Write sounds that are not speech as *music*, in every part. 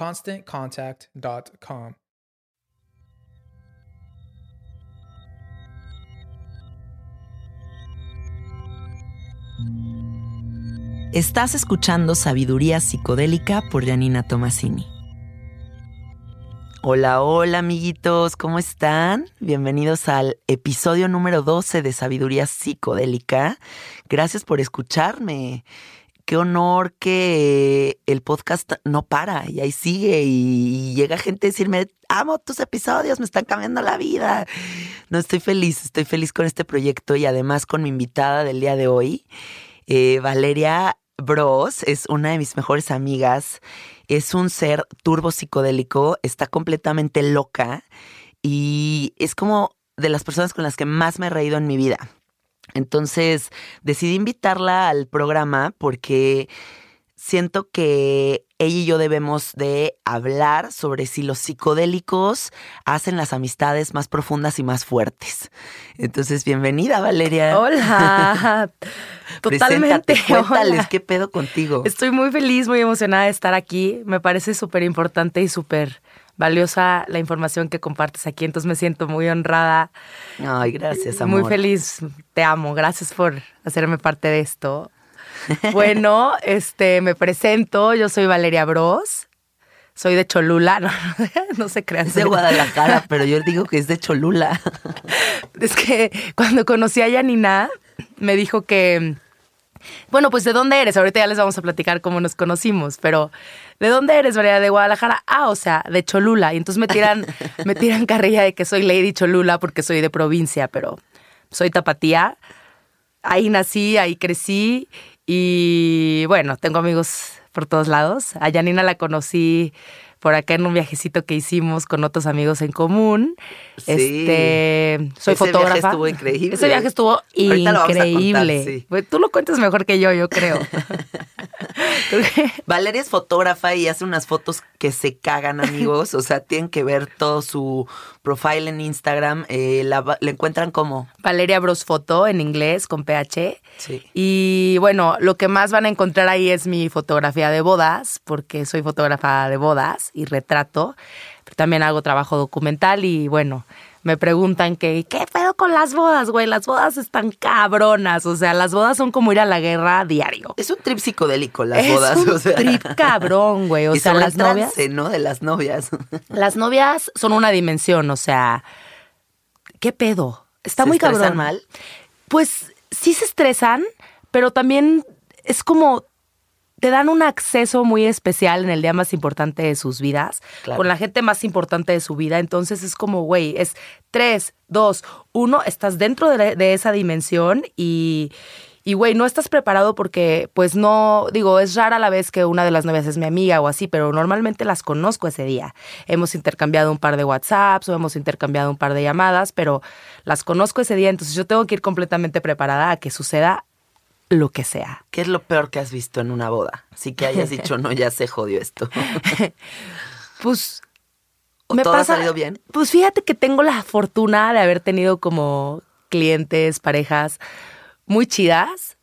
ConstantContact.com. Estás escuchando Sabiduría Psicodélica por Janina Tomasini. Hola, hola amiguitos, ¿cómo están? Bienvenidos al episodio número 12 de Sabiduría Psicodélica. Gracias por escucharme. Qué honor que el podcast no para y ahí sigue y llega gente a decirme, amo tus episodios, me están cambiando la vida. No, estoy feliz, estoy feliz con este proyecto y además con mi invitada del día de hoy, eh, Valeria Bros, es una de mis mejores amigas es un ser turbo psicodélico, está completamente loca y es como de las personas con las que más me he reído en mi vida. Entonces decidí invitarla al programa porque siento que ella y yo debemos de hablar sobre si los psicodélicos hacen las amistades más profundas y más fuertes. Entonces, bienvenida, Valeria. Hola. *laughs* Totalmente. Cuéntales, ¿qué pedo contigo? Estoy muy feliz, muy emocionada de estar aquí. Me parece súper importante y súper valiosa la información que compartes aquí, entonces me siento muy honrada. Ay, gracias, amor. Muy feliz, te amo, gracias por hacerme parte de esto. Bueno, *laughs* este, me presento, yo soy Valeria Bros. Soy de Cholula, *laughs* no, no se crean. Es de Guadalajara, pero yo digo que es de Cholula. *laughs* Es que cuando conocí a Yanina, me dijo que, bueno, pues ¿de dónde eres? Ahorita ya les vamos a platicar cómo nos conocimos, pero ¿de dónde eres, Valeria? De Guadalajara. Ah, o sea, de Cholula. Y entonces me tiran, *laughs* me tiran carrilla de que soy Lady Cholula porque soy de provincia, pero soy tapatía. Ahí nací, ahí crecí y bueno, tengo amigos por todos lados. A Janina la conocí por acá en un viajecito que hicimos con otros amigos en común. Sí. Este, soy Ese fotógrafa. viaje estuvo increíble. Ese viaje estuvo Ahorita lo vamos a contar, increíble. sí. Pues Tú lo cuentas mejor que yo, yo creo. *laughs* Valeria es fotógrafa y hace unas fotos que se cagan, amigos. O sea, tienen que ver todo su profile en Instagram. Eh, la, la encuentran como. Valeria Bros Foto en inglés con PH. Sí. Y bueno, lo que más van a encontrar ahí es mi fotografía de bodas, porque soy fotógrafa de bodas y retrato. Pero también hago trabajo documental y bueno, me preguntan que, ¿qué pedo con las bodas, güey? Las bodas están cabronas. O sea, las bodas son como ir a la guerra diario. Es un trip psicodélico las es bodas. un o sea. trip cabrón, güey. O y sea, las novias... trance, ¿no? De las novias. *laughs* Las novias son una dimensión, o sea, ¿qué pedo? Está ¿Se muy cabrón. mal? Pues sí se estresan, pero también es como te dan un acceso muy especial en el día más importante de sus vidas, Claro. con la gente más importante de su vida. Entonces es como, güey, es tres, dos, uno, estás dentro de, la- de esa dimensión y, y, güey, no estás preparado porque, pues no, digo, es rara la vez que una de las novias es mi amiga o así, pero normalmente las conozco ese día. Hemos intercambiado un par de WhatsApps o hemos intercambiado un par de llamadas, pero las conozco ese día, entonces yo tengo que ir completamente preparada a que suceda lo que sea. ¿Qué es lo peor que has visto en una boda? Así que hayas *laughs* dicho, no, ya se jodió esto. *laughs* Pues ¿O todo ha salido bien? Pues fíjate que tengo la fortuna de haber tenido como clientes, parejas muy chidas.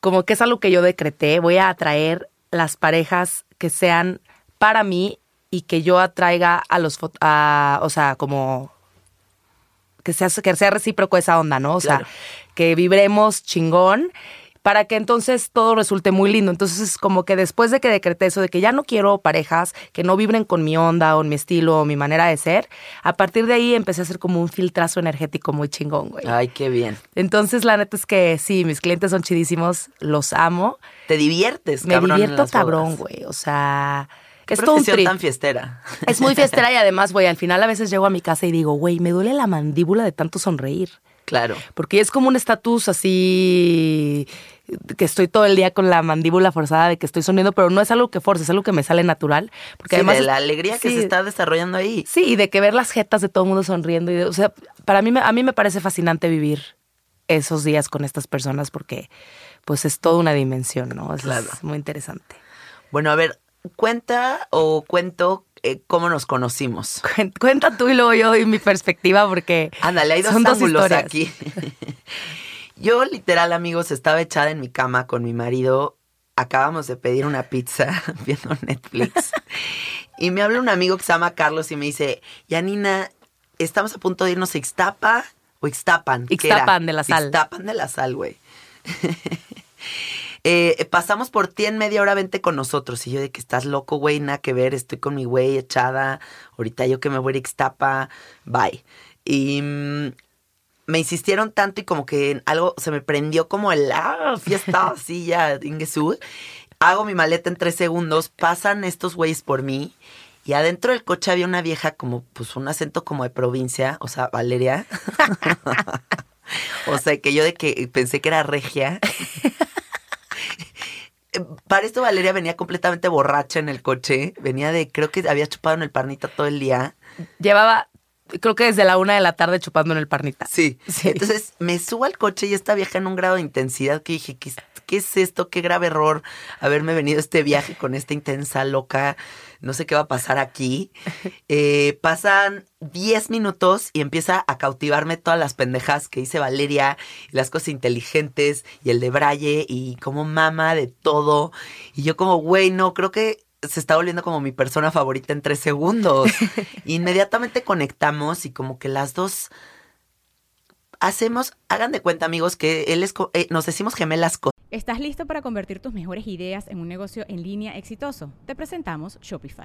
Como que es algo que yo decreté. Voy a atraer las parejas que sean para mí y que yo atraiga a los, a, o sea, como que sea, que sea recíproco esa onda, ¿no? O Claro. sea, que vibremos chingón para que entonces todo resulte muy lindo. Entonces es como que después de que decreté eso, de que ya no quiero parejas que no vibren con mi onda o mi estilo o mi manera de ser, a partir de ahí empecé a hacer como un filtrazo energético muy chingón, güey. Ay, qué bien. Entonces la neta es que sí, mis clientes son chidísimos, los amo. Te diviertes, Me cabrón. en divierto cabrón, bodas. güey. O sea, Qué es todo un trip. tan fiestera. Es muy *laughs* fiestera y además, güey, al final a veces llego a mi casa y digo, güey, me duele la mandíbula de tanto sonreír. Claro. Porque es como un estatus así que estoy todo el día con la mandíbula forzada de que estoy sonriendo, pero no es algo que force, es algo que me sale natural. Porque Sí, además de la alegría que se está desarrollando ahí. Sí, y de que ver las jetas de todo el mundo sonriendo. Y de- o sea, para mí, me- a mí me parece fascinante vivir esos días con estas personas porque pues es toda una dimensión, ¿no? Es, Claro. es muy interesante. Bueno, a ver, cuenta o cuento eh, cómo nos conocimos. *laughs* Cuen- Cuenta tú y luego yo doy mi perspectiva porque Ándale, hay dos son dos ángulos historias. aquí. *laughs* Yo, literal, amigos, estaba echada en mi cama con mi marido. Acabamos de pedir una pizza *laughs* viendo Netflix. y me habla un amigo que se llama Carlos y me dice, Yanina, estamos a punto de irnos a Ixtapa o Ixtapan. Ixtapan de la Sal. Ixtapan de la Sal, güey. *laughs* Eh, pasamos por ti en media hora, vente con nosotros. Y yo de que estás loco, güey, nada que ver, estoy con mi güey echada. Ahorita yo que me voy a Ixtapa, bye. Y mm, me insistieron tanto y como que en algo se me prendió como el ah, fiesta *laughs* así ya, Ingesú. Hago mi maleta en tres segundos, pasan estos güeyes por mí. Y adentro del coche había una vieja como, pues un acento como de provincia, o sea, Valeria. *laughs* o sea, que yo de que pensé que era regia. Para esto Valeria venía completamente borracha en el coche. Venía de, creo que había chupado en el parnita todo el día. Llevaba, creo que desde la una de la tarde chupando en el parnita. Sí. Sí. Entonces me subo al coche y esta vieja en un grado de intensidad que dije, ¿qué, es- qué es esto? Qué grave error haberme venido a este viaje con esta intensa loca. No sé qué va a pasar aquí. *laughs* Eh, pasan 10 minutos y empieza a cautivarme todas las pendejas que dice Valeria, y las cosas inteligentes y el de Braille y como mama de todo. Y yo como, güey, no, creo que se está volviendo como mi persona favorita en tres segundos. *laughs* Inmediatamente conectamos y como que las dos hacemos, hagan de cuenta amigos que él es, eh, nos decimos gemelas ¿Estás listo para convertir tus mejores ideas en un negocio en línea exitoso? Te presentamos Shopify.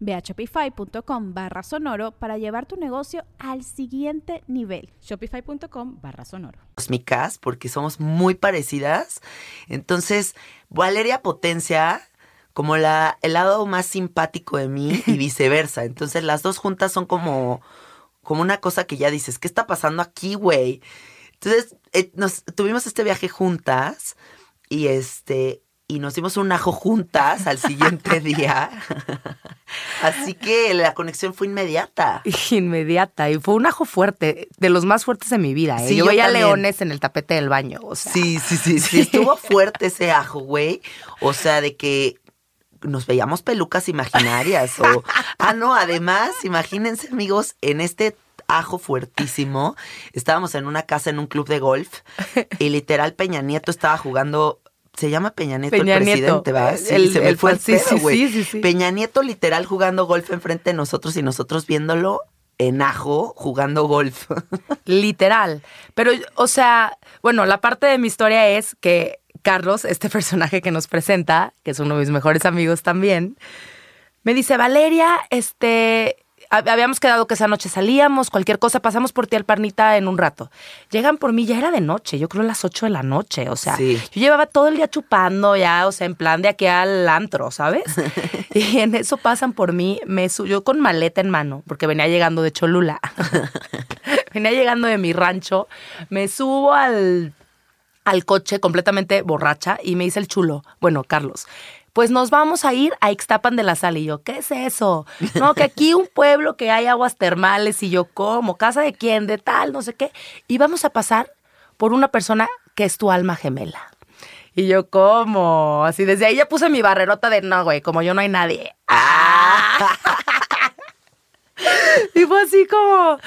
Ve a shopify.com barra sonoro para llevar tu negocio al siguiente nivel. Shopify.com barra sonoro. cósmicas porque somos muy parecidas. Entonces, Valeria potencia como la, el lado más simpático de mí y *laughs* viceversa. Entonces, las dos juntas son como, como una cosa que ya dices, ¿qué está pasando aquí, güey? Entonces, eh, nos tuvimos este viaje juntas y este y nos dimos un ajo juntas al siguiente *laughs* día. Así que la conexión fue inmediata. Inmediata. Y fue un ajo fuerte, de los más fuertes de mi vida. ¿eh? Sí, yo, yo veía también. leones en el tapete del baño. O sea, Sí, sí, sí, sí. Estuvo *laughs* fuerte ese ajo, güey. O sea, de que nos veíamos pelucas imaginarias. O... Ah, no, además, imagínense, amigos, en este ajo fuertísimo, estábamos en una casa en un club de golf y literal Peña Nieto estaba jugando. Se llama Peña Nieto Peña el presidente, ¿va? el- Sí, el- se me el- fue el sí, pedo, sí, güey. sí, sí, sí. Peña Nieto literal jugando golf enfrente de nosotros y nosotros viéndolo en ajo jugando golf. *laughs* Literal. Pero, o sea, bueno, la parte de mi historia es que Carlos, este *laughs* personaje que nos presenta, que es uno de mis mejores amigos también, me dice, Valeria, este, habíamos quedado que esa noche salíamos, cualquier cosa, pasamos por ti al Parnita en un rato. Llegan por mí, ya era de noche, yo creo a las 8 de la noche, o sea, Sí. yo llevaba todo el día chupando ya, o sea, en plan de aquí al antro, ¿sabes? *laughs* y en eso pasan por mí, me yo con maleta en mano, porque venía llegando de Cholula. *laughs* venía llegando de mi rancho, me subo al al coche completamente borracha y me dice el chulo, bueno, Carlos, pues nos vamos a ir a Ixtapan de la Sal. Y yo, ¿qué es eso? No, que aquí un pueblo que hay aguas termales y yo, ¿cómo? ¿Casa de quién? De tal, no sé qué. Y vamos a pasar por una persona que es tu alma gemela. Y yo, ¿cómo? Así desde ahí ya puse mi barrerota de no, güey, como yo no hay nadie. *laughs* Y fue así como,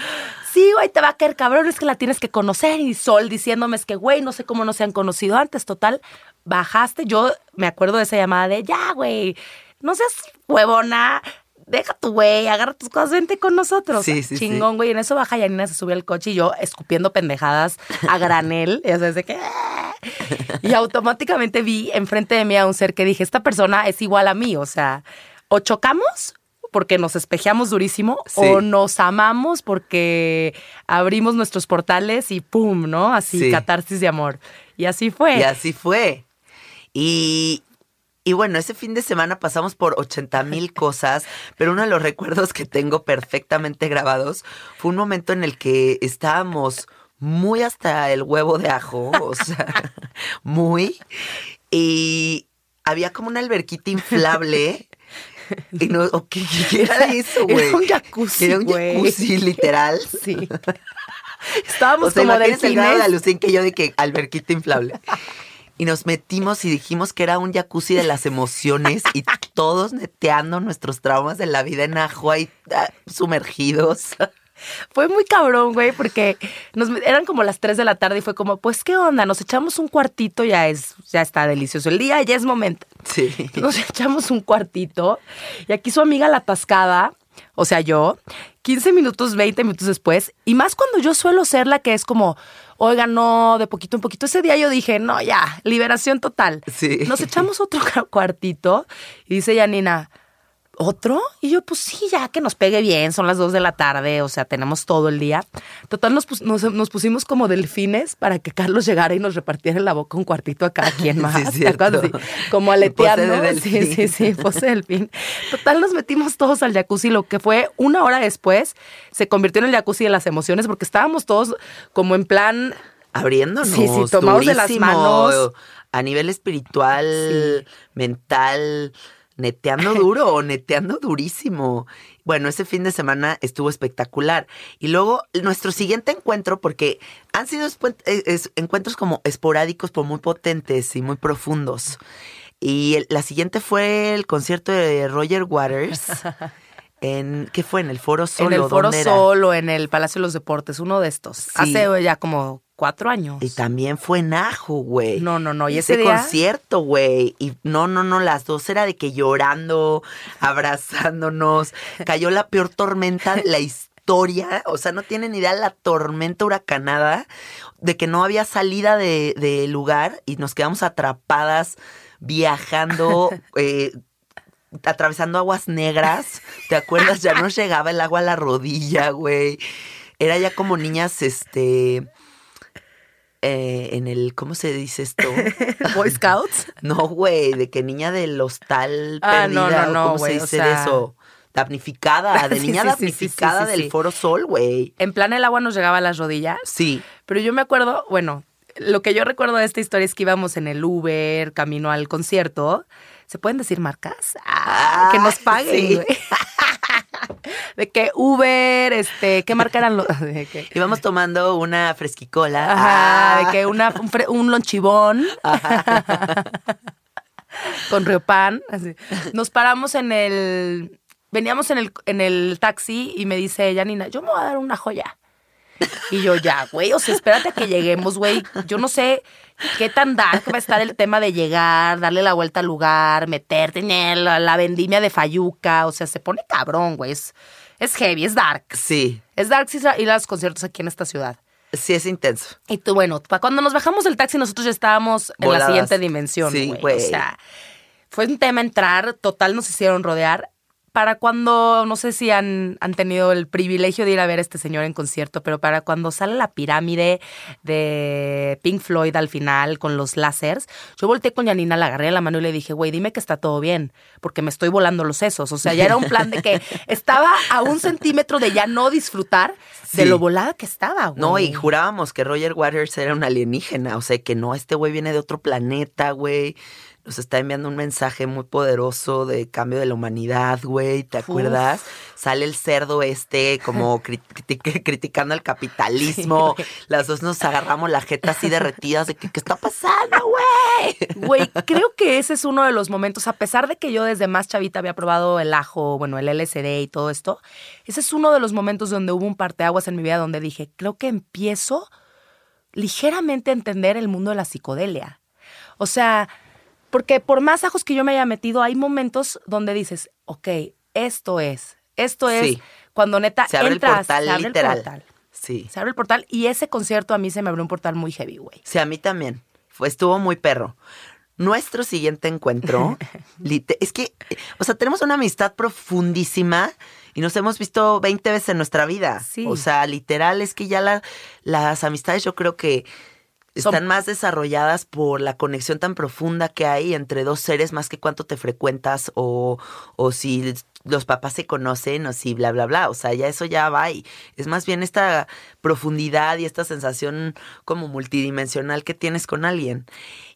sí, güey, te va a caer cabrón, es que la tienes que conocer. Y Sol diciéndome, es que, güey, no sé cómo no se han conocido antes. Total, bajaste. Yo me acuerdo de esa llamada de, ya, güey, no seas huevona. Deja tu güey, agarra tus cosas, vente con nosotros. Sí, sí, sí. Chingón, güey. En eso baja Yanina, se sube al coche y yo escupiendo pendejadas a granel. Ya sabes de que. "Ah". Y automáticamente vi enfrente de mí a un ser que dije, esta persona es igual a mí. O sea, o chocamos porque nos espejeamos durísimo Sí. o nos amamos porque abrimos nuestros portales y pum, ¿no? Así, Sí. catarsis de amor. Y así fue. Y así fue. Y, y bueno, ese fin de semana pasamos por 80 mil *laughs* cosas, pero uno de los recuerdos que tengo perfectamente grabados fue un momento en el que estábamos muy hasta el huevo de ajo, o *laughs* sea, muy. Y había como una alberquita inflable. Y no, o ¿qué, qué *laughs* era eso, güey? Era un jacuzzi, Era un jacuzzi, literal. *laughs* Sí. Estábamos O sea, como el grado de alucín que yo de que alberquita inflable. Y nos metimos y dijimos que era un jacuzzi de las emociones y todos neteando nuestros traumas de la vida en ajo ahí ah, sumergidos. Fue muy cabrón, güey, porque nos, eran como las 3 de la tarde y fue como, pues, ¿qué onda? Nos echamos un cuartito, ya es, ya está delicioso el día, ya es momento. Sí. Nos echamos un cuartito y aquí su amiga la atascada, o sea, yo, 15 minutos, 20 minutos después, y más cuando yo suelo ser la que es como, oiga, no, de poquito en poquito. Ese día yo dije, no, ya, liberación total. Sí. Nos echamos otro cu- *laughs* cuartito y dice Janina, ¿otro? Y yo, pues sí, ya que nos pegue bien, son las 2 de la tarde, o sea, tenemos todo el día. Total, nos, pus- nos, nos pusimos como delfines para que Carlos llegara y nos repartiera en la boca un cuartito a cada *laughs* quien más. Sí. *laughs* Así, como aleteando. de *laughs* Sí, sí, sí, pose de delfín. Total, nos metimos todos al jacuzzi, lo que fue una hora después, se convirtió en el jacuzzi de las emociones porque estábamos todos como en plan Abriéndonos. Sí, sí, tomados de las manos. A nivel espiritual, mental, neteando *laughs* duro o neteando durísimo. Bueno, ese fin de semana estuvo espectacular. Y luego nuestro siguiente encuentro, porque han sido eh, encuentros como esporádicos, pero muy potentes y muy profundos. Y el- la siguiente fue el concierto de Roger Waters. *laughs* En, ¿Qué fue? ¿En el Foro Solo? en el Foro. Solo, en el Palacio de los Deportes, uno de estos. Hace ya como cuatro años. Y también fue en Ajo, güey. No, no, no, y ese, ese día- concierto, güey. Y no, no, no, las dos era de que llorando, *laughs* abrazándonos. Cayó la peor tormenta de la historia. O sea, no tienen idea la tormenta huracanada de que no había salida de, de lugar y nos quedamos atrapadas viajando. *laughs* eh, atravesando aguas negras. ¿Te acuerdas? Ya nos llegaba el agua a la rodilla, güey. Era ya como niñas, este. eh, en el. ¿Cómo se dice esto? *laughs* Boy Scouts. No, güey, de que niña del hostal Ah, no, perdida. no, o no, ¿Cómo se o dice de eso? Damnificada, de *laughs* niña sí, sí, sí, sí, damnificada del. Foro Sol, güey. En plan, el agua nos llegaba a las rodillas. Sí. Pero yo me acuerdo, bueno, lo que yo recuerdo de esta historia es que íbamos en el Uber, camino al concierto. ¿Se pueden decir marcas? Ah, que nos paguen, sí. güey. *laughs* De que Uber, este, ¿qué marca eran los? *laughs* que- Íbamos tomando una fresquicola. Ajá, Ah. de que una, un, un lonchibón *laughs* con riopan. así. Nos paramos en el. Veníamos en el, en el taxi y me dice Janina, yo me voy a dar una joya. Y yo, ya, güey, o sea, espérate a que lleguemos, güey. Yo no sé qué tan dark va a estar el tema de llegar, darle la vuelta al lugar, meterte en la, la vendimia de Fayuca. O sea, se pone cabrón, güey. Es, es heavy, es dark. Sí, Es dark sí, ir a los conciertos aquí en esta ciudad. sí es intenso. Y tú, bueno, cuando nos bajamos del taxi, nosotros ya estábamos en la siguiente dimensión, Sí, güey. güey. O sea, fue un tema entrar, total nos hicieron rodear. Para cuando, no sé si han, han tenido el privilegio de ir a ver a este señor en concierto, pero para cuando sale la pirámide de Pink Floyd al final con los láseres, yo volteé con Janina, la agarré de la mano y le dije, güey, dime que está todo bien, porque me estoy volando los sesos. O sea, ya era un plan de que *laughs* estaba a un centímetro de ya no disfrutar de lo volada que estaba, güey. No, y jurábamos que Roger Waters era un alienígena. O sea, que no, este güey viene de otro planeta, güey. Nos está enviando un mensaje muy poderoso de cambio de la humanidad, güey. ¿Te acuerdas? Sale el cerdo este como cri- criti- criticando al capitalismo. *laughs* Las dos nos agarramos la jeta así derretidas de que, ¿qué está pasando, güey? Güey, *laughs* creo que ese es uno de los momentos, a pesar de que yo desde más chavita había probado el ajo, bueno, el LSD y todo esto, ese es uno de los momentos donde hubo un parteaguas en mi vida donde dije, creo que empiezo ligeramente a entender el mundo de la psicodelia. O sea, porque por más ajos que yo me haya metido, hay momentos donde dices, ok, esto es, esto es Sí. cuando neta Se abre entras, el portal se abre literal. el portal. Sí. Se abre el portal y ese concierto a mí se me abrió un portal muy heavy, güey. Sí, a mí también. Fue, estuvo muy perro. Nuestro siguiente encuentro, *laughs* es que, o sea, tenemos una amistad profundísima y nos hemos visto 20 veces en nuestra vida. Sí. O sea, literal, es que ya la- las amistades yo creo que Son- están más desarrolladas por la conexión tan profunda que hay entre dos seres más que cuánto te frecuentas o, o si los papás se conocen o si bla, bla, bla. O sea, ya eso ya va y es más bien esta profundidad y esta sensación como multidimensional que tienes con alguien.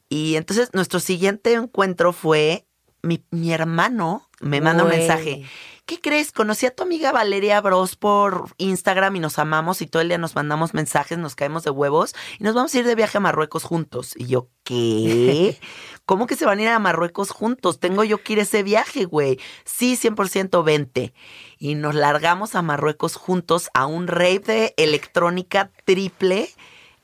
Y entonces nuestro siguiente encuentro fue mi, mi hermano me manda un mensaje. ¿Qué crees? Conocí a tu amiga Valeria Bros por Instagram y nos amamos y todo el día nos mandamos mensajes, nos caemos de huevos y nos vamos a ir de viaje a Marruecos juntos. Y yo, ¿qué? *laughs* ¿Cómo que se van a ir a Marruecos juntos? Tengo yo que ir a ese viaje, güey. Sí, 100% vente. Y nos largamos a Marruecos juntos a un rave de electrónica triple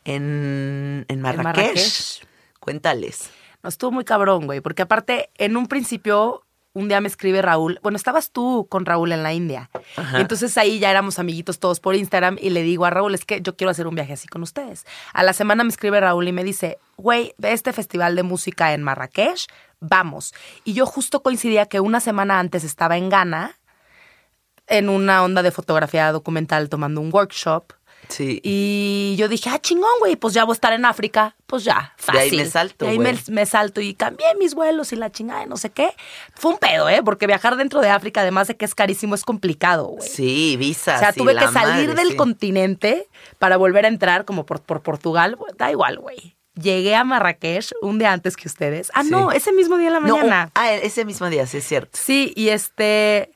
en, en Marrakech. Marrakech. Cuéntales. No, estuvo muy cabrón, güey, porque aparte, en un principio, un día me escribe Raúl, bueno, estabas tú con Raúl en la India. Ajá. Entonces ahí ya éramos amiguitos todos por Instagram y le digo a Raúl, es que yo quiero hacer un viaje así con ustedes. A la semana me escribe Raúl y me dice, güey, ve este festival de música en Marrakech, vamos. Y yo justo coincidía que una semana antes estaba en Ghana, en una onda de fotografía documental tomando un workshop. Sí. Y yo dije, ah, chingón, güey, pues ya voy a estar en África. Pues ya, fácil. ahí me salto, De ahí me, salto y cambié mis vuelos y la chingada y no sé qué. Fue un pedo, ¿eh? Porque viajar dentro de África, además de que es carísimo, es complicado, güey. Sí, visas. O sea, y tuve que salir madre, del sí. continente para volver a entrar como por, por Portugal. Da igual, güey. Llegué a Marrakech un día antes que ustedes. Ah, Sí. no, ese mismo día en la No, mañana. ah, ese mismo día, sí es cierto. Sí, y este...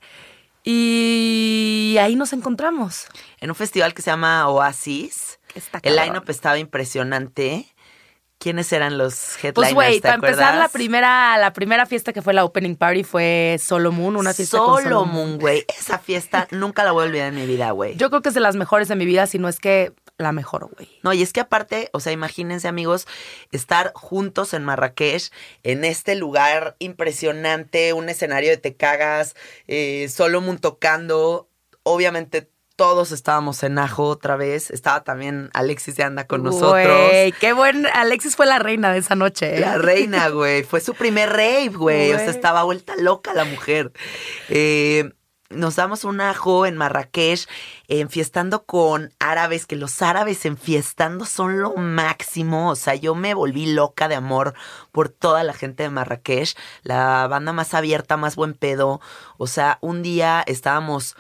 Y ahí nos encontramos. En un festival que se llama Oasis. Está El line-up estaba impresionante. ¿Quiénes eran los headliners? Pues güey, ¿te para empezar la primera, la primera fiesta que fue la opening party fue Solo Moon, una fiesta con Solo Solomon, güey. Esa fiesta nunca la voy a olvidar en mi vida, güey. Yo creo que es de las mejores de mi vida, si no es que la mejor, güey. No, y es que aparte, o sea, imagínense amigos, estar juntos en Marrakech, en este lugar impresionante, un escenario de te cagas, eh, Solomon tocando, obviamente todos estábamos en ajo otra vez, estaba también Alexis de Anda con nosotros. Güey, qué buen. Alexis fue la reina de esa noche. ¿eh? La reina, güey. Fue su primer rave, güey. O sea, estaba vuelta loca la mujer. Eh, nos damos un ajo en Marrakech, enfiestando con árabes, que los árabes enfiestando son lo máximo. O sea, yo me volví loca de amor por toda la gente de Marrakech. La banda más abierta, más buen pedo. O sea, un día estábamos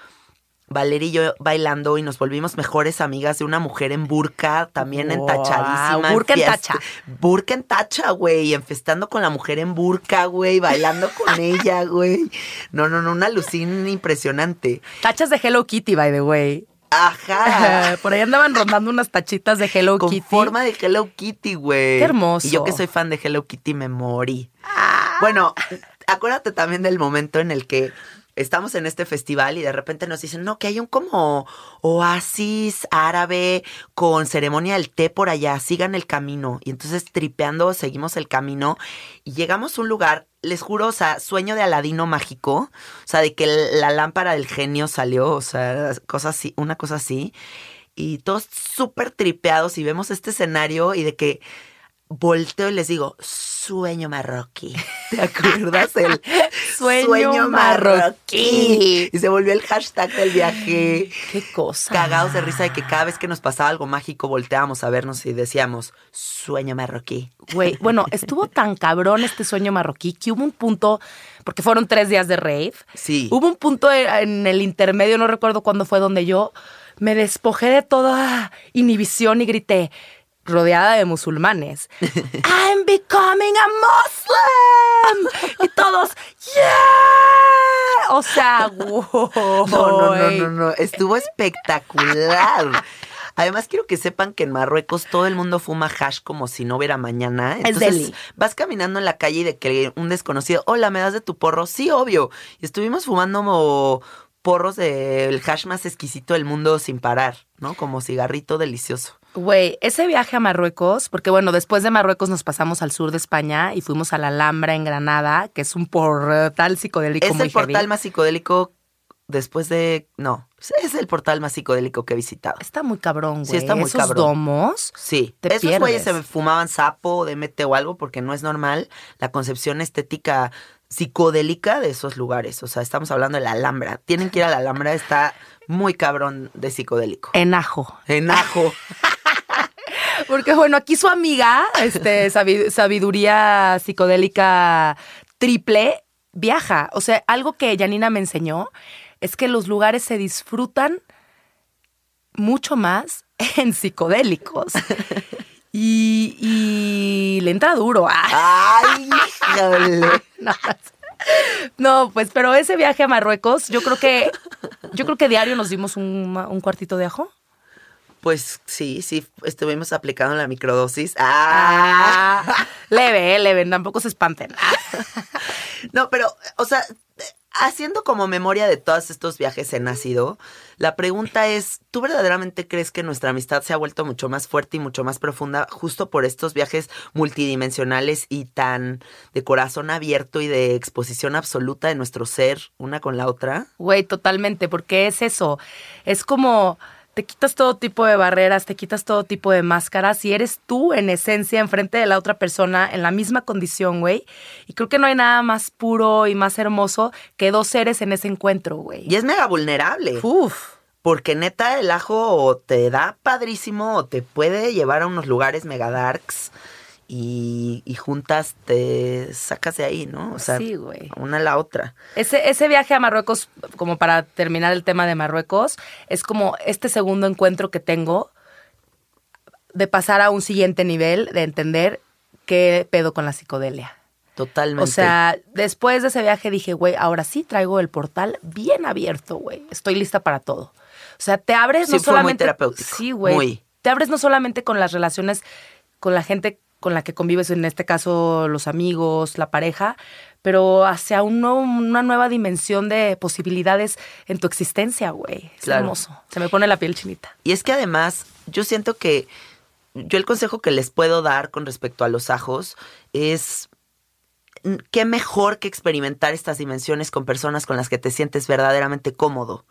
Valeria y yo bailando y nos volvimos mejores amigas de una mujer en burka, también Wow, entachadísima. burka en tacha. Burka en tacha, güey, enfestando con la mujer en burka, güey, bailando con *laughs* ella, güey. No, no, no, una lucín impresionante. Tachas de Hello Kitty, by the way. Ajá. *laughs* Por ahí andaban rondando unas tachitas de Hello Con Kitty. forma de Hello Kitty, güey. Qué hermoso. Y yo que soy fan de Hello Kitty me morí. Bueno, acuérdate también del momento en el que estamos en este festival y de repente nos dicen, no, que hay un como oasis árabe con ceremonia del té por allá, sigan el camino. Y entonces tripeando seguimos el camino y llegamos a un lugar, les juro, o sea, sueño de Aladino mágico, o sea, de que la lámpara del genio salió, o sea, cosa así, una cosa así. Y todos súper tripeados y vemos este escenario y de que volteo y les digo, sueño marroquí. *laughs* ¿Te acuerdas? El *laughs* Sueño marroquí. Y se volvió el hashtag del viaje. Qué cosa. Cagados de risa de que cada vez que nos pasaba algo mágico volteábamos a vernos y decíamos, sueño marroquí. Güey, bueno, estuvo tan cabrón este sueño marroquí que hubo un punto, porque fueron tres días de rave. Sí. Hubo un punto en el intermedio, no recuerdo cuándo fue, donde yo me despojé de toda inhibición y grité, rodeada de musulmanes, *laughs* I'm becoming a Muslim. Y todos, yeah. O sea, wow. *laughs* No, no, no, no, no. Estuvo espectacular. Además, quiero que sepan que en Marruecos todo el mundo fuma hash como si no hubiera mañana. Entonces, deli. vas caminando en la calle y de que un desconocido, hola, ¿me das de tu porro? Sí, obvio. Y estuvimos fumando como porros del hash más exquisito del mundo sin parar, ¿no? Como cigarrito delicioso. Güey, ese viaje a Marruecos, porque bueno, después de Marruecos nos pasamos al sur de España y fuimos a la Alhambra en Granada, que es un portal psicodélico Es muy el portal heavy. más psicodélico después de... No, es el portal más psicodélico que he visitado. Está muy cabrón, güey. Sí, está muy Esos cabrón. domos. Sí, Te esos güeyes se fumaban sapo, DMT o algo porque no es normal la concepción estética psicodélica de esos lugares. O sea, estamos hablando de la Alhambra. Tienen que ir a la Alhambra, está muy cabrón de psicodélico. En ajo. En ajo. *laughs* Porque bueno, aquí su amiga, este, sabi- sabiduría psicodélica triple, viaja. O sea, algo que Janina me enseñó es que los lugares se disfrutan mucho más *laughs* en psicodélicos. *laughs* Y, y le entra duro. *laughs* Ay. No, no, pues, pero ese viaje a Marruecos, yo creo que, yo creo que diario nos dimos un, un cuartito de ajo. Pues sí, sí, estuvimos aplicando la microdosis. Ah. Ah, *laughs* leve, eh, leve, tampoco se espanten. *laughs* No, pero, o sea, haciendo como memoria de todos estos viajes en ácido, la pregunta es, ¿tú verdaderamente crees que nuestra amistad se ha vuelto mucho más fuerte y mucho más profunda justo por estos viajes multidimensionales y tan de corazón abierto y de exposición absoluta de nuestro ser una con la otra? Güey, totalmente, porque es eso. Es como te quitas todo tipo de barreras, te quitas todo tipo de máscaras y eres tú en esencia enfrente de la otra persona en la misma condición, güey. Y creo que no hay nada más puro y más hermoso que dos seres en ese encuentro, güey. Y es mega vulnerable. Uf. Porque neta, el ajo te da padrísimo o te puede llevar a unos lugares mega darks y, y juntas te sacas de ahí, ¿no? O sea, Sí, güey. una a la otra. Ese, ese viaje a Marruecos, como para terminar el tema de Marruecos, es como este segundo encuentro que tengo de pasar a un siguiente nivel, de entender qué pedo con la psicodelia. Totalmente. O sea, después de ese viaje dije, güey, ahora sí traigo el portal bien abierto, güey. Estoy lista para todo. O sea, te abres Sí, no fue muy solamente. terapéutico, Sí, güey. muy. Te abres no solamente con las relaciones con la gente con la que convives, en este caso los amigos, la pareja, pero hacia un nuevo- una nueva dimensión de posibilidades en tu existencia, güey. Es Claro. hermoso. Se me pone la piel chinita. Y es que además, yo siento que yo el consejo que les puedo dar con respecto a los ajos es mm, qué mejor que experimentar estas dimensiones con personas con las que te sientes verdaderamente cómodo.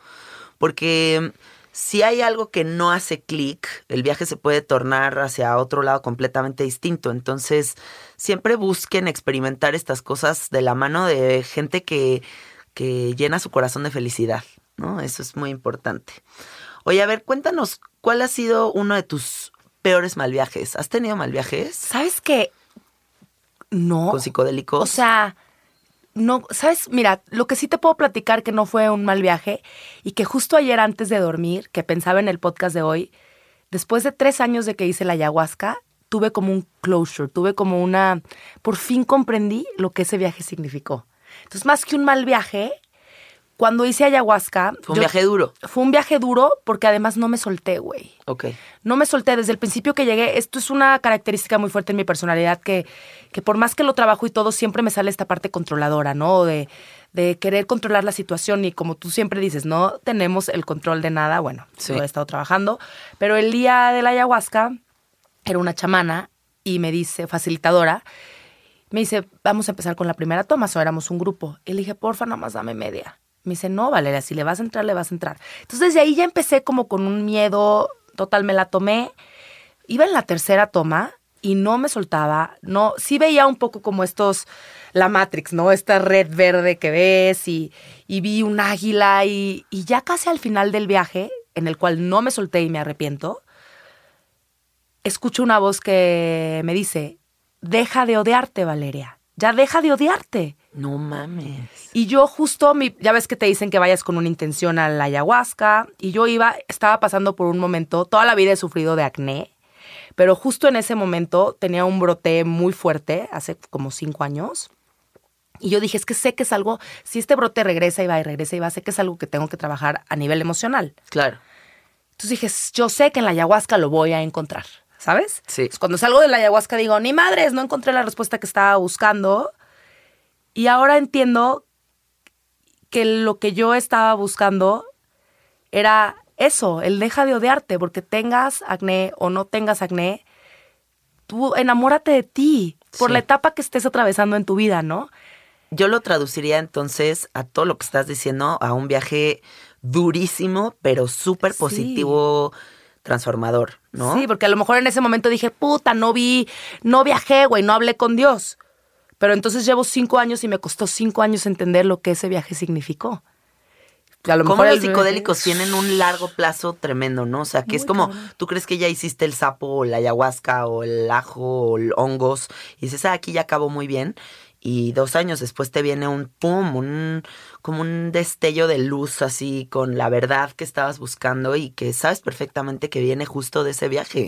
Porque si hay algo que no hace clic, el viaje se puede tornar hacia otro lado completamente distinto. Entonces, siempre busquen experimentar estas cosas de la mano de gente que, que llena su corazón de felicidad, ¿no? Eso es muy importante. Oye, a ver, cuéntanos, ¿cuál ha sido uno de tus peores mal viajes? ¿Has tenido mal viajes ¿Sabes qué? No. con psicodélicos? O sea, no, ¿sabes? Mira, lo que sí te puedo platicar que no fue un mal viaje y que justo ayer antes de dormir, que pensaba en el podcast de hoy, después de tres años de que hice la ayahuasca, tuve como un closure, tuve como una, por fin comprendí lo que ese viaje significó. Entonces, más que un mal viaje, cuando hice ayahuasca... Fue un yo- viaje duro. Fue un viaje duro porque además no me solté, güey. Ok. No me solté desde el principio que llegué. Esto es una característica muy fuerte en mi personalidad que, que por más que lo trabajo y todo, siempre me sale esta parte controladora, ¿no? De, de querer controlar la situación y como tú siempre dices, no tenemos el control de nada. Bueno, Sí. lo he estado trabajando. Pero el día de la ayahuasca era una chamana y me dice, facilitadora, me dice, vamos a empezar con la primera toma, o éramos un grupo. Y le dije, porfa, nada más dame media. Me dice, no, Valeria, si le vas a entrar, le vas a entrar. Entonces, desde ahí ya empecé como con un miedo total, me la tomé. Iba en la tercera toma y no me soltaba. No, sí veía un poco como estos, la Matrix, ¿no? Esta red verde que ves y, y vi un águila y, y ya casi al final del viaje, en el cual no me solté y me arrepiento, escucho una voz que me dice, deja de odiarte, Valeria. Ya deja de odiarte. No mames. Y yo justo, mi, ya ves que te dicen que vayas con una intención a la ayahuasca, y yo iba, estaba pasando por un momento, toda la vida he sufrido de acné, pero justo en ese momento tenía un brote muy fuerte, hace como cinco años, y yo dije, es que sé que es algo, si este brote regresa y va y regresa y va, sé que es algo que tengo que trabajar a nivel emocional. Claro. Entonces dije, yo sé que en la ayahuasca lo voy a encontrar, ¿sabes? Sí. Entonces, cuando salgo de la ayahuasca digo, ni madres, no encontré la respuesta que estaba buscando. Y ahora entiendo que lo que yo estaba buscando era eso, el deja de odiarte, porque tengas acné o no tengas acné, tú enamórate de ti por Sí. la etapa que estés atravesando en tu vida, ¿no? Yo lo traduciría entonces a todo lo que estás diciendo, a un viaje durísimo, pero súper Sí. positivo, transformador, ¿no? Sí, porque a lo mejor en ese momento dije, puta, no vi, no viajé, güey, no hablé con Dios. Pero entonces llevo cinco años y me costó cinco años entender lo que ese viaje significó. A lo Como mejor los el- psicodélicos tienen un largo plazo tremendo, ¿no? O sea, que es como, cabrón. tú crees que ya hiciste el sapo o la ayahuasca o el ajo o el hongos y dices, ah, aquí ya acabó muy bien. Y dos años después te viene un pum, un, como un destello de luz así con la verdad que estabas buscando y que sabes perfectamente que viene justo de ese viaje.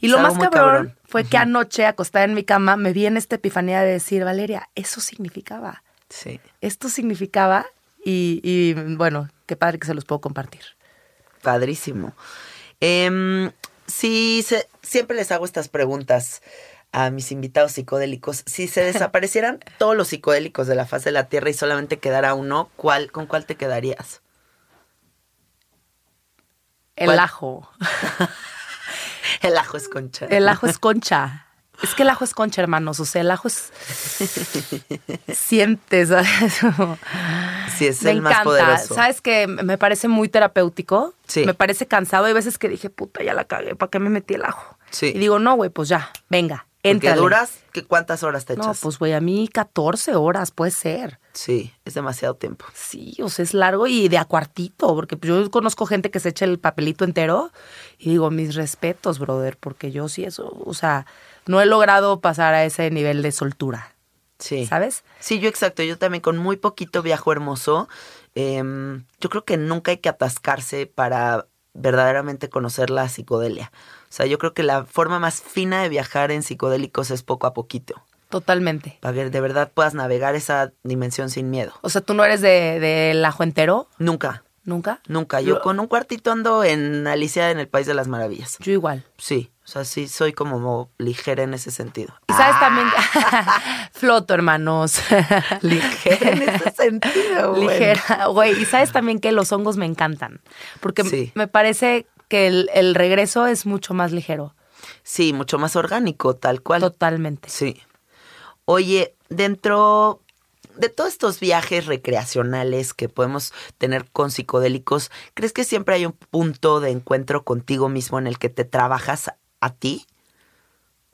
Y Es lo más cabrón, cabrón. fue que anoche, acostada en mi cama, me vi en esta epifanía de decir, Valeria, eso significaba. Sí. Esto significaba y, y, bueno, qué padre que se los puedo compartir. Padrísimo. Em, sí, se- siempre les hago estas preguntas a mis invitados psicodélicos. Si se *laughs* desaparecieran todos los psicodélicos de la faz de la Tierra y solamente quedara uno, ¿cuál, ¿con cuál te quedarías? El ¿Cuál? ajo. *laughs* El ajo es concha. El ajo es concha. Es que el ajo es concha, hermanos. O sea, el ajo es. *laughs* Sientes, ¿sabes? Sí, es me el encanta. más poderoso. ¿Sabes que Me parece muy terapéutico. Sí. Me parece cansado. Hay veces que dije, puta, ya la cagué. ¿Para qué me metí el ajo? Sí. Y digo, no, güey, pues ya, venga, Porque duras, ¿qué, ¿cuántas horas te echas? No, pues, güey, a mí 14 horas puede ser. Sí, es demasiado tiempo. Sí, o sea, es largo y de a cuartito, porque pues, yo conozco gente que se echa el papelito entero y digo, mis respetos, brother, porque yo sí eso, o sea, no he logrado pasar a ese nivel de soltura, Sí. ¿sabes? Sí, yo exacto. Yo también con muy poquito viajo hermoso. Em, yo creo que nunca hay que atascarse para verdaderamente conocer la psicodelia. O sea, yo creo que la forma más fina de viajar en psicodélicos es poco a poquito. Totalmente. Para que de verdad puedas navegar esa dimensión sin miedo. O sea, tú no eres de, del ajo entero, Nunca, nunca. nunca. Yo con un cuartito ando en Alicia en el País de las Maravillas. Yo igual. Sí, o sea, sí soy como ligera en ese sentido. Y sabes también, *laughs* floto, hermanos. *laughs* Ligera en ese sentido, güey. Ligera, güey. Y sabes también que los hongos me encantan. Porque Sí. me parece que el, el regreso es mucho más ligero. Sí, mucho más orgánico, tal cual. Totalmente. Sí. Oye, dentro de todos estos viajes recreacionales que podemos tener con psicodélicos, ¿crees que siempre hay un punto de encuentro contigo mismo en el que te trabajas a ti?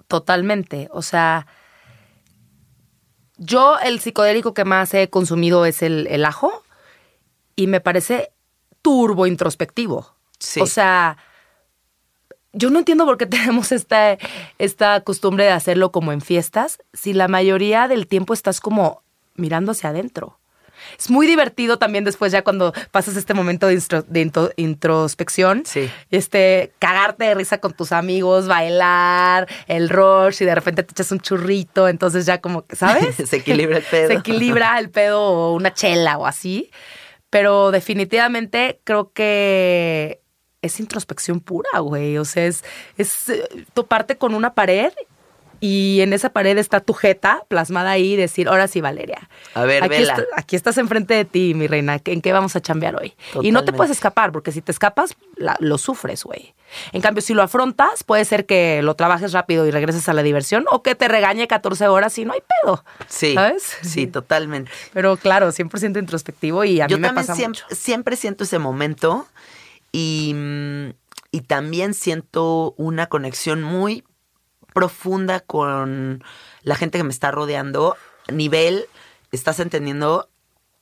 Totalmente. O sea, yo el psicodélico que más he consumido es el, el ajo y me parece turbo introspectivo. Sí. O sea, yo no entiendo por qué *laughs* tenemos esta, esta costumbre de hacerlo como en fiestas, si la mayoría del tiempo estás como mirando hacia adentro. Es muy divertido también después ya cuando pasas este momento de, instro- de intro- introspección. Sí. Este, cagarte de risa con tus amigos, bailar, el rush y de repente te echas un churrito, entonces ya como que, ¿sabes? *laughs* Se equilibra el pedo. Se equilibra el pedo o una chela o así. Pero definitivamente creo que es introspección pura, güey. O sea, es, es eh, toparte con una pared y en esa pared está tu jeta plasmada ahí y decir, ahora sí, Valeria. A ver, aquí, vela. está- aquí estás enfrente de ti, mi reina. ¿En qué vamos a chambear hoy? Y no te puedes escapar, porque si te escapas, la- lo sufres, güey. En cambio, si lo afrontas, puede ser que lo trabajes rápido y regreses a la diversión o que te regañe 14 horas y no hay pedo. Sí. ¿Sabes? Sí, *laughs* totalmente. Pero claro, 100% introspectivo y a Yo mí me también pasa siempre, mucho. siempre siento ese momento y, y también siento una conexión muy profunda con la gente que me está rodeando. Nivel, estás entendiendo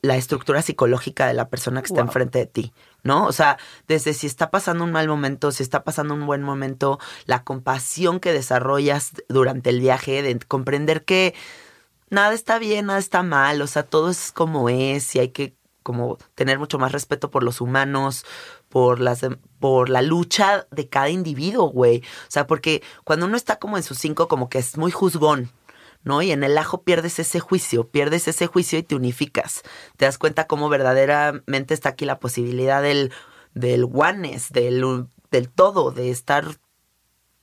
la estructura psicológica de la persona que está Wow. enfrente de ti, ¿no? O sea, desde si está pasando un mal momento, si está pasando un buen momento, la compasión que desarrollas durante el viaje, de comprender que nada está bien, nada está mal, o sea, todo es como es y hay que como tener mucho más respeto por los humanos, por las por la lucha de cada individuo, güey. O sea, porque cuando uno está como en sus cinco como que es muy juzgón, ¿no? Y en el ajo pierdes ese juicio, pierdes ese juicio y te unificas. Te das cuenta cómo verdaderamente está aquí la posibilidad del del oneness, del del todo, de estar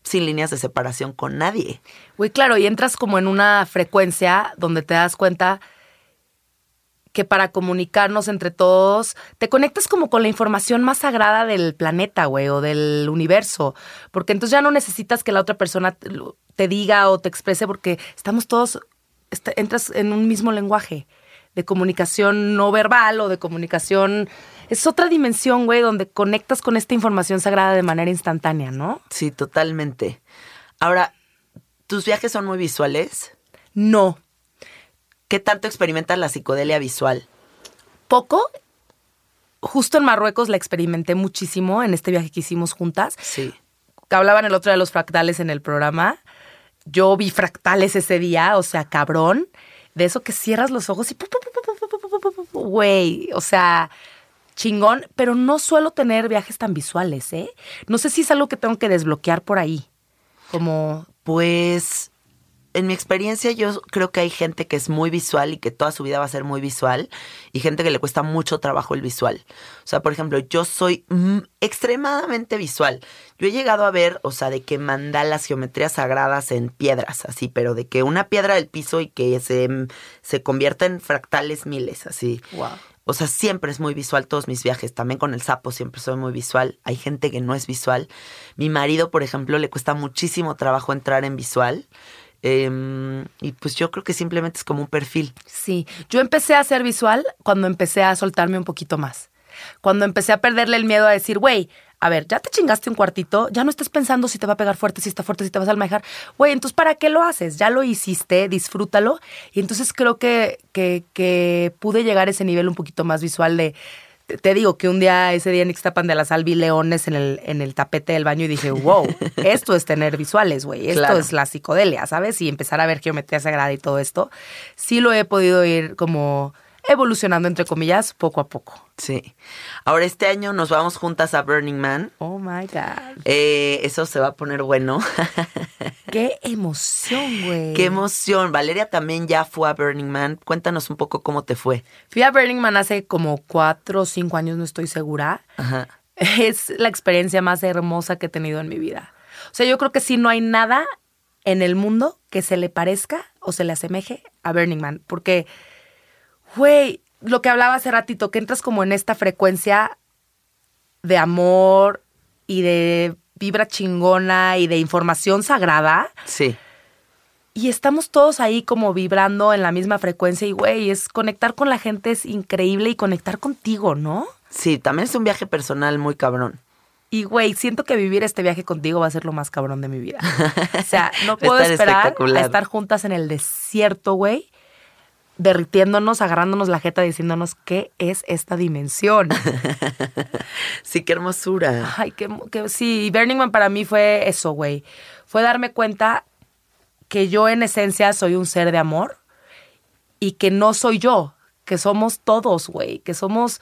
sin líneas de separación con nadie. Güey, claro, y entras como en una frecuencia donde te das cuenta que para comunicarnos entre todos, te conectas como con la información más sagrada del planeta, güey, o del universo. Porque entonces ya no necesitas que la otra persona te, diga o te exprese, porque estamos todos, est- entras en un mismo lenguaje de comunicación no verbal o de comunicación. Es otra dimensión, güey, donde conectas con esta información sagrada de manera instantánea, ¿no? Sí, totalmente. Ahora, ¿tus viajes son muy visuales? No. ¿Qué tanto experimentas la psicodelia visual? Poco. Justo en Marruecos la experimenté muchísimo en este viaje que hicimos juntas. Sí. Hablaban el otro de los fractales en el programa. Yo vi fractales ese día, o sea, cabrón. De eso que cierras los ojos y... Güey, o sea, chingón, pero no suelo tener viajes tan visuales, ¿eh? No sé si es algo que tengo que desbloquear por ahí. Como... Pues en mi experiencia, yo creo que hay gente que es muy visual y que toda su vida va a ser muy visual, y gente que le cuesta mucho trabajo el visual. O sea, por ejemplo, yo soy mm, extremadamente visual. Yo he llegado a ver, o sea, de que mandalas, geometrías sagradas en piedras, así, pero de que una piedra del piso y que se, mm, se convierta en fractales miles, así. Wow. O sea, siempre es muy visual todos mis viajes. También con el sapo siempre soy muy visual. Hay gente que no es visual. Mi marido, por ejemplo, le cuesta muchísimo trabajo entrar en visual. Em, y pues yo creo que simplemente es como un perfil. Sí, yo empecé a hacer visual cuando empecé a soltarme un poquito más. Cuando empecé a perderle el miedo a decir, güey, a ver, ya te chingaste un cuartito, ya no estás pensando si te va a pegar fuerte, si está fuerte, si te vas a almejar. Güey, entonces, ¿para qué lo haces? Ya lo hiciste, disfrútalo. Y entonces creo que, que, que pude llegar a ese nivel un poquito más visual de... te- digo que un día, ese día en Ixtapan de la Sal, vi leones en el, en el tapete del baño y dije, wow, *laughs* esto es tener visuales, güey. Esto Claro. es la psicodelia, ¿sabes? Y empezar a ver geometría sagrada y todo esto. Sí lo he podido ir como evolucionando, entre comillas, poco a poco. Sí. Ahora este año nos vamos juntas a Burning Man. Oh my God. Eh, eso se va a poner bueno. *laughs* Qué emoción, güey. Qué emoción. Valeria también ya fue a Burning Man. Cuéntanos un poco cómo te fue. Fui a Burning Man hace como cuatro o cinco años, no estoy segura. Ajá. *laughs* Es la experiencia más hermosa que he tenido en mi vida. O sea, yo creo que sí no hay nada en el mundo que se le parezca o se le asemeje a Burning Man. Porque, güey, lo que hablaba hace ratito, que entras como en esta frecuencia de amor y de vibra chingona y de información sagrada. Sí. Y estamos todos ahí como vibrando en la misma frecuencia y, güey, es conectar con la gente es increíble y conectar contigo, ¿no? Sí, también es un viaje personal muy cabrón. Y, güey, siento que vivir este viaje contigo va a ser lo más cabrón de mi vida. O sea, no *laughs* puedo esperar a estar juntas en el desierto, güey, derritiéndonos, agarrándonos la jeta, diciéndonos qué es esta dimensión. *laughs* Sí, qué hermosura. Ay, que, que sí, Burning Man para mí fue eso, güey. Fue darme cuenta que yo en esencia soy un ser de amor y que no soy yo, que somos todos, güey, que somos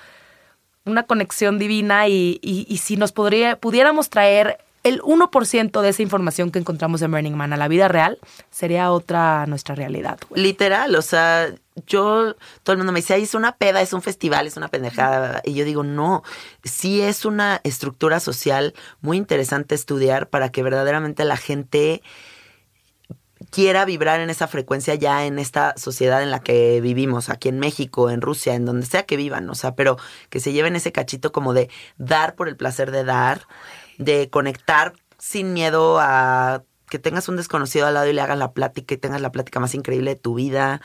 una conexión divina y, y- y si nos podría, pudiéramos traer el 1% de esa información que encontramos en Burning Man a la vida real, sería otra nuestra realidad. Literal, o sea, yo, todo el mundo me dice, "Ay, es una peda, es un festival, es una pendejada. Y yo digo, no, sí es una estructura social muy interesante estudiar para que verdaderamente la gente quiera vibrar en esa frecuencia ya en esta sociedad en la que vivimos, aquí en México, en Rusia, en donde sea que vivan, o sea, pero que se lleven ese cachito como de dar por el placer de dar, de conectar sin miedo a que tengas un desconocido al lado y le hagas la plática y tengas la plática más increíble de tu vida,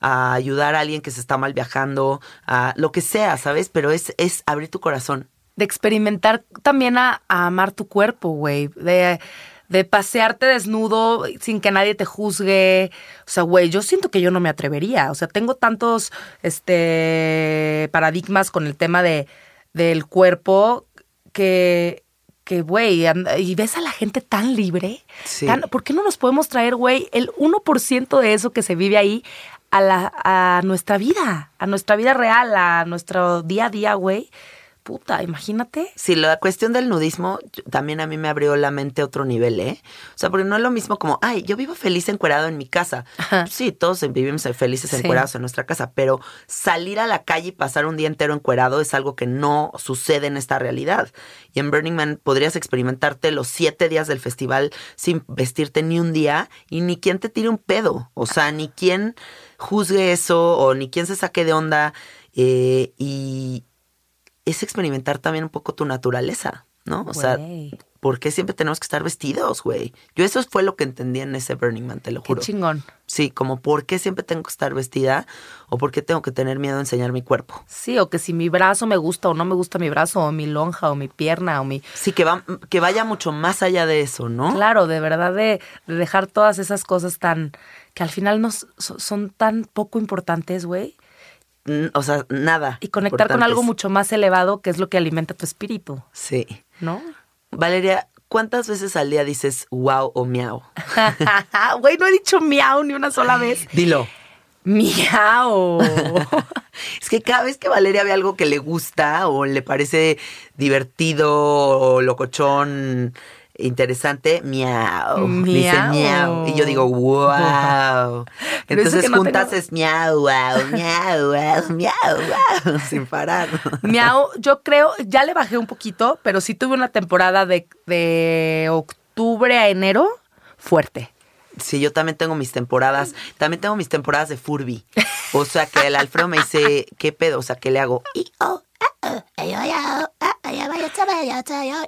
a ayudar a alguien que se está mal viajando, a lo que sea, ¿sabes? Pero es, es abrir tu corazón. de experimentar también a, a amar tu cuerpo, güey. De, de pasearte desnudo sin que nadie te juzgue. O sea, güey, yo siento que yo no me atrevería. O sea, tengo tantos este, paradigmas con el tema de, del cuerpo que, que, güey, y ves a la gente tan libre. Sí. tan- ¿Por qué no nos podemos traer, güey, el 1% de eso que se vive ahí a, la, a nuestra vida, a nuestra vida real, a nuestro día a día, güey? Puta, imagínate. Sí, la cuestión del nudismo también a mí me abrió la mente a otro nivel, ¿eh? O sea, porque no es lo mismo como, ay, yo vivo feliz encuerado en mi casa. Ajá. Sí, todos vivimos felices Sí. encuerados en nuestra casa, pero salir a la calle y pasar un día entero encuerado es algo que no sucede en esta realidad. Y en Burning Man podrías experimentarte los siete días del festival sin vestirte ni un día y ni quien te tire un pedo. O sea, ni quien juzgue eso o ni quien se saque de onda. eh, y es experimentar también un poco tu naturaleza, ¿no? O sea. ¿por qué siempre tenemos que estar vestidos, güey? Yo eso fue lo que entendí en ese Burning Man, te lo Qué juro. chingón. Sí, como ¿por qué siempre tengo que estar vestida? ¿O por qué tengo que tener miedo a enseñar mi cuerpo? Sí, o que si mi brazo me gusta o no me gusta mi brazo, o mi lonja, o mi pierna, o mi... Sí, que, va, que vaya mucho más allá de eso, ¿no? Claro, de verdad, de, de dejar todas esas cosas tan... que al final nos, so- son tan poco importantes, güey. O sea, nada. Y conectar con algo mucho más elevado, que es lo que alimenta tu espíritu, Sí. ¿no? Valeria, ¿cuántas veces al día dices wow o miau? *laughs* Güey, no he dicho miau ni una sola vez. Dilo. Miau. *laughs* Es que cada vez que Valeria ve algo que le gusta o le parece divertido o locochón, interesante, miau. Dice Miau. miau. Y yo digo, wow. *laughs* Entonces que no juntas tengo- es miau, wow, *laughs* miau, wow, miau, wow, *laughs* sin parar. Miau, yo creo, ya le bajé un poquito, pero sí tuve una temporada de, de octubre a enero fuerte. Sí, yo también tengo mis temporadas. También tengo mis temporadas de Furby. O sea, que el Alfredo me dice, ¿qué pedo? O sea, que le hago? Y, oh,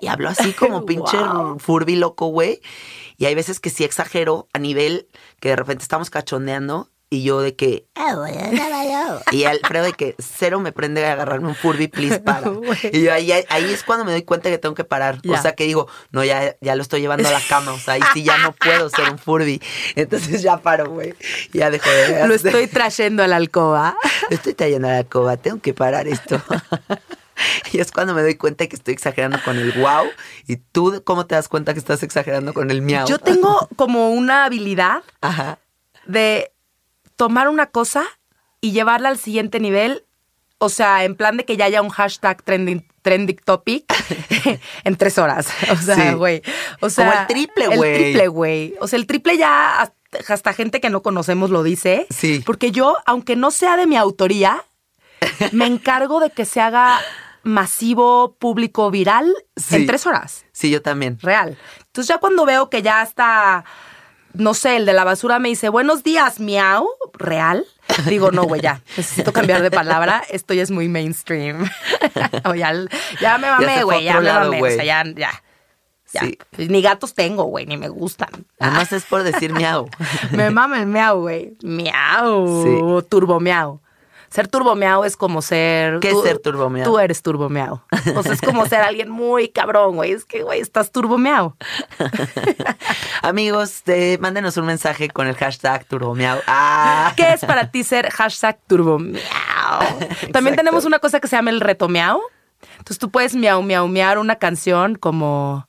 Y hablo así como *laughs* pinche Wow. Furby loco, güey. Y hay veces que sí exagero a nivel que de repente estamos cachondeando y yo de que... *laughs* Y Alfredo de que cero me prende a agarrarme un Furby, please, para. *laughs* Güey. Y yo ahí, ahí es cuando me doy cuenta que tengo que parar. Ya. O sea, que digo, no, ya, ya lo estoy llevando a la cama. O sea, ahí sí ya no puedo ser un Furby. *laughs* Entonces ya paro, güey. Ya dejo de Lo estoy trayendo a la alcoba. Lo estoy trayendo a la alcoba, tengo que parar esto. y es cuando me doy cuenta que estoy exagerando con el wow. ¿Y tú cómo te das cuenta que estás exagerando con el miau? Yo tengo como una habilidad Ajá. de tomar una cosa y llevarla al siguiente nivel. O sea, en plan de que ya haya un hashtag trending, trending topic *laughs* *laughs* en tres horas. O sea, Sí. güey. O sea, Como el triple, güey. El triple, güey. O sea, el triple ya hasta, hasta gente que no conocemos lo dice. Sí. Porque yo, aunque no sea de mi autoría, me encargo de que se haga masivo, público, viral Sí. en tres horas Sí, yo también. real. Entonces ya cuando veo que ya está, no sé, el de la basura me dice, buenos días, miau, real. Digo, no, güey, ya, necesito cambiar de palabra, esto ya es muy mainstream. *laughs* o ya, ya me mamé, güey, ya me lado, mamé, o sea, ya, ya. ya. Sí. Ni gatos tengo, güey, ni me gustan. Nada más es por decir miau. *laughs* Me mama el miau, güey. Miau. Sí. Turbo miau. Ser turbo miau es como ser. ¿Qué es ser turbo miau? Tú eres turbo miau. O sea, es como ser alguien muy cabrón, güey. Es que, güey, estás turbo miau. *laughs* Amigos, eh, mándenos un mensaje con el hashtag turbomiau. Ah. ¿Qué es para ti ser hashtag turbo miau? *laughs* También Exacto. tenemos una cosa que se llama el reto miau. Entonces tú puedes miau, miau, miau una canción como,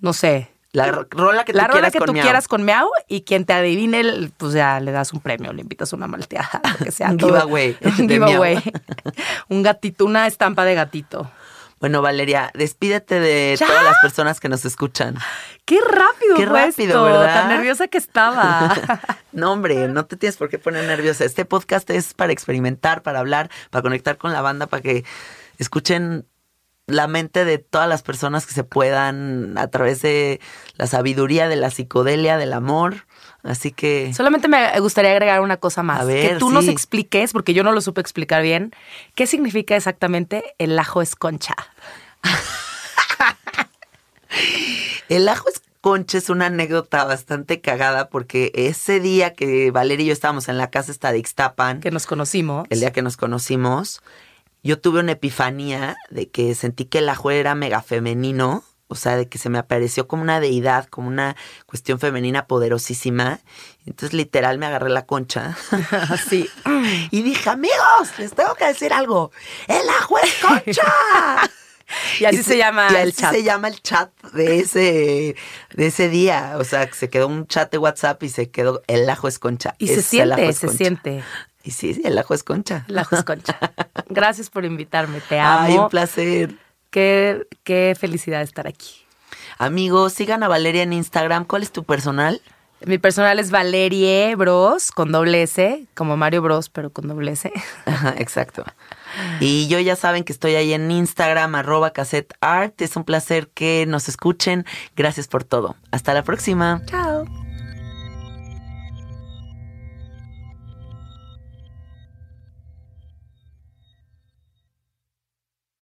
no sé, La rola que la tú rola quieras que con tú Miau. quieras con Miau y quien te adivine, pues ya le das un premio, le invitas una malteada, lo que sea. Un *laughs* giveaway *laughs* Un giveaway. Un gatito, una estampa de gatito. Bueno, Valeria, despídete de ¿Ya? todas las personas que nos escuchan. Qué rápido Qué rápido, esto, ¿verdad? Tan nerviosa que estaba. *laughs* No, hombre, no te tienes por qué poner nerviosa. Este podcast es para experimentar, para hablar, para conectar con la banda, para que escuchen la mente de todas las personas que se puedan a través de la sabiduría, de la psicodelia, del amor. Así que Solamente me gustaría agregar una cosa más. A ver, que tú nos expliques, porque yo no lo supe explicar bien, qué significa exactamente el ajo esconcha. *laughs* el ajo esconche es una anécdota bastante cagada porque ese día que Valeria y yo estábamos en la casa esta de Ixtapan, Que nos conocimos. el día que nos conocimos, yo tuve una epifanía de que sentí que el ajo era mega femenino, o sea, de que se me apareció como una deidad, como una cuestión femenina poderosísima. Entonces, literal, me agarré la concha *laughs* Así. y dije, amigos, les tengo que decir algo. ¡El ajo es concha! *laughs* Y así se llama y el así chat. se llama el chat de ese, de ese día. O sea, que se quedó un chat de WhatsApp y se quedó el ajo es concha. Y se Es siente, se concha. siente. Y sí, sí, el ajo es concha. El ajo esconcha. *laughs* Gracias por invitarme, te amo. Ay, un placer. Qué, qué felicidad estar aquí. Amigos, sigan a Valeria en Instagram. ¿Cuál es tu personal? Mi personal es Valerie Bros con doble S, como Mario Bros, pero con doble S. Ajá, exacto. Y yo ya saben que estoy ahí en Instagram, arroba cassette art. Es un placer que nos escuchen. Gracias por todo. Hasta la próxima. Chao.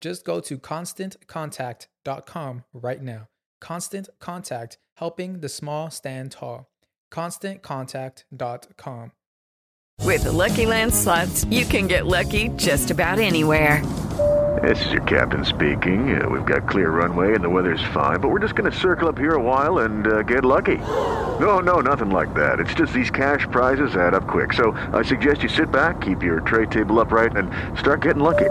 Just go to constantcontact.com right now. Constant Contact, helping the small stand tall. ConstantContact.com. With the Lucky Land slots, you can get lucky just about anywhere. This is your captain speaking. Uh, we've got clear runway and the weather's fine, but we're just going to circle up here a while and uh, get lucky. No, no, nothing like that. It's just these cash prizes add up quick. So I suggest you sit back, keep your tray table upright, and start getting lucky.